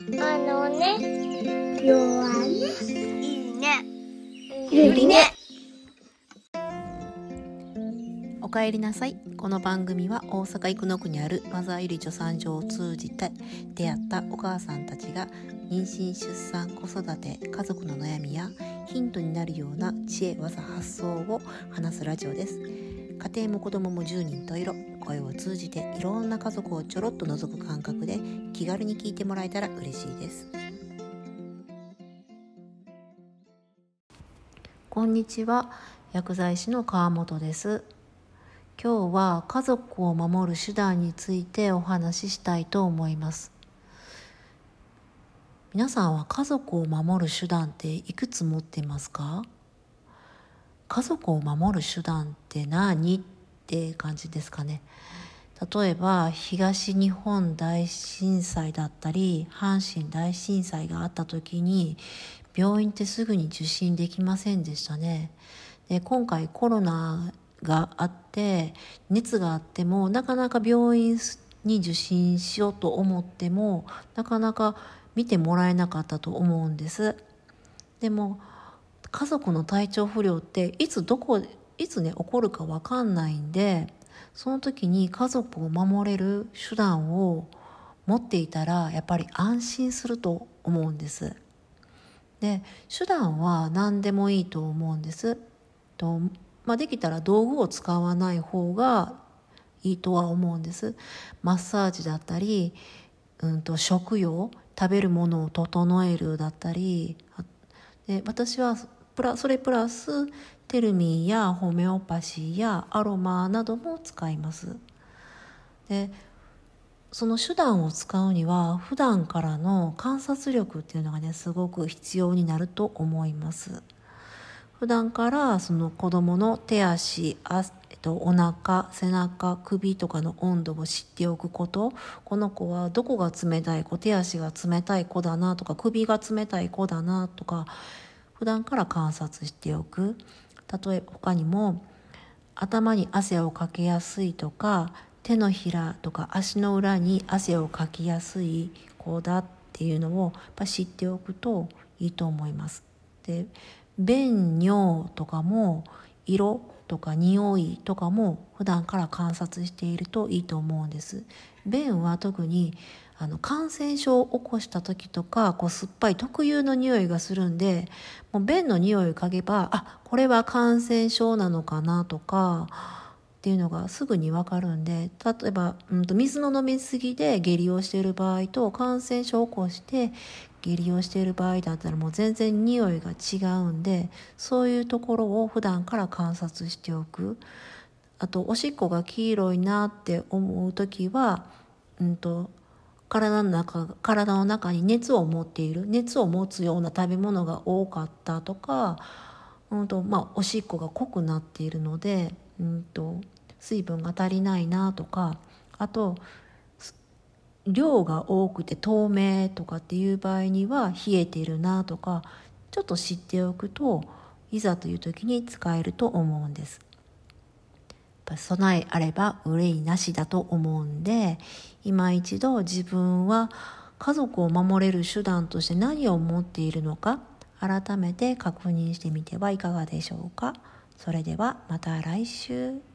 あのね、弱ね。いいね。ゆりね。おかえりなさいこの番組は大阪生野区にあるマザーゆり助産所を通じて出会ったお母さんたちが妊娠出産子育て家族の悩みやヒントになるような知恵技発想を話すラジオです家庭も子供も10人と色。声を通じていろんな家族をちょろっと覗く感覚で気軽に聞いてもらえたら嬉しいです。こんにちは。薬剤師の川本です。今日は家族を守る手段についてお話ししたいと思います。皆さんは家族を守る手段っていくつ持っていますか？家族を守る手段って何って感じですかね。例えば東日本大震災だったり阪神大震災があった時に病院ってすぐに受診できませんでしたね。で今回コロナがあって熱があってもなかなか病院に受診しようと思ってもなかなか見てもらえなかったと思うんです。でも家族の体調不良っていつどこいつね起こるか分かんないんでその時に家族を守れる手段を持っていたらやっぱり安心すると思うんです。で手段は何でもいいと思うんです。とまあ、できたら道具を使わない方がいいとは思うんです。マッサージだったり、うんと、食用食べるものを整えるだったりで私はプラそれプラステルミンやホメオパシーやアロマなども使います。でその手段を使うには普段からの観察力っていうのがねすごく必要になると思います。普段からその子供の手足あ、えっと、お腹背中首とかの温度を知っておくこと。この子はどこが冷たい子手足が冷たい子だなとか首が冷たい子だなとか普段から観察しておく例えば他にも頭に汗をかけやすいとか手のひらとか足の裏に汗をかきやすい子だっていうのをやっぱ知っておくといいと思います。で便尿とかも色とか匂いとかも普段から観察しているといいと思うんです便は特にあの感染症を起こした時とかこう酸っぱい特有の匂いがするんでもう便の匂いを嗅げばあこれは感染症なのかなとかっていうのがすぐにわかるんで例えば、うん、と水の飲みすぎで下痢をしている場合と感染症を起こして下痢をしている場合だったらもう全然匂いが違うんでそういうところを普段から観察しておく。あとおしっこが黄色いなって思う時は、うんと、体の中体の中に熱を持っている熱を持つような食べ物が多かったとか、うんとまあ、おしっこが濃くなっているので、うんと水分が足りないなとかあと量が多くて透明とかっていう場合には冷えているなとかちょっと知っておくといざという時に使えると思うんです。備えあれば憂いなしだと思うんで今一度自分は家族を守れる手段として何を持っているのか改めて確認してみてはいかがでしょうか。それではまた来週。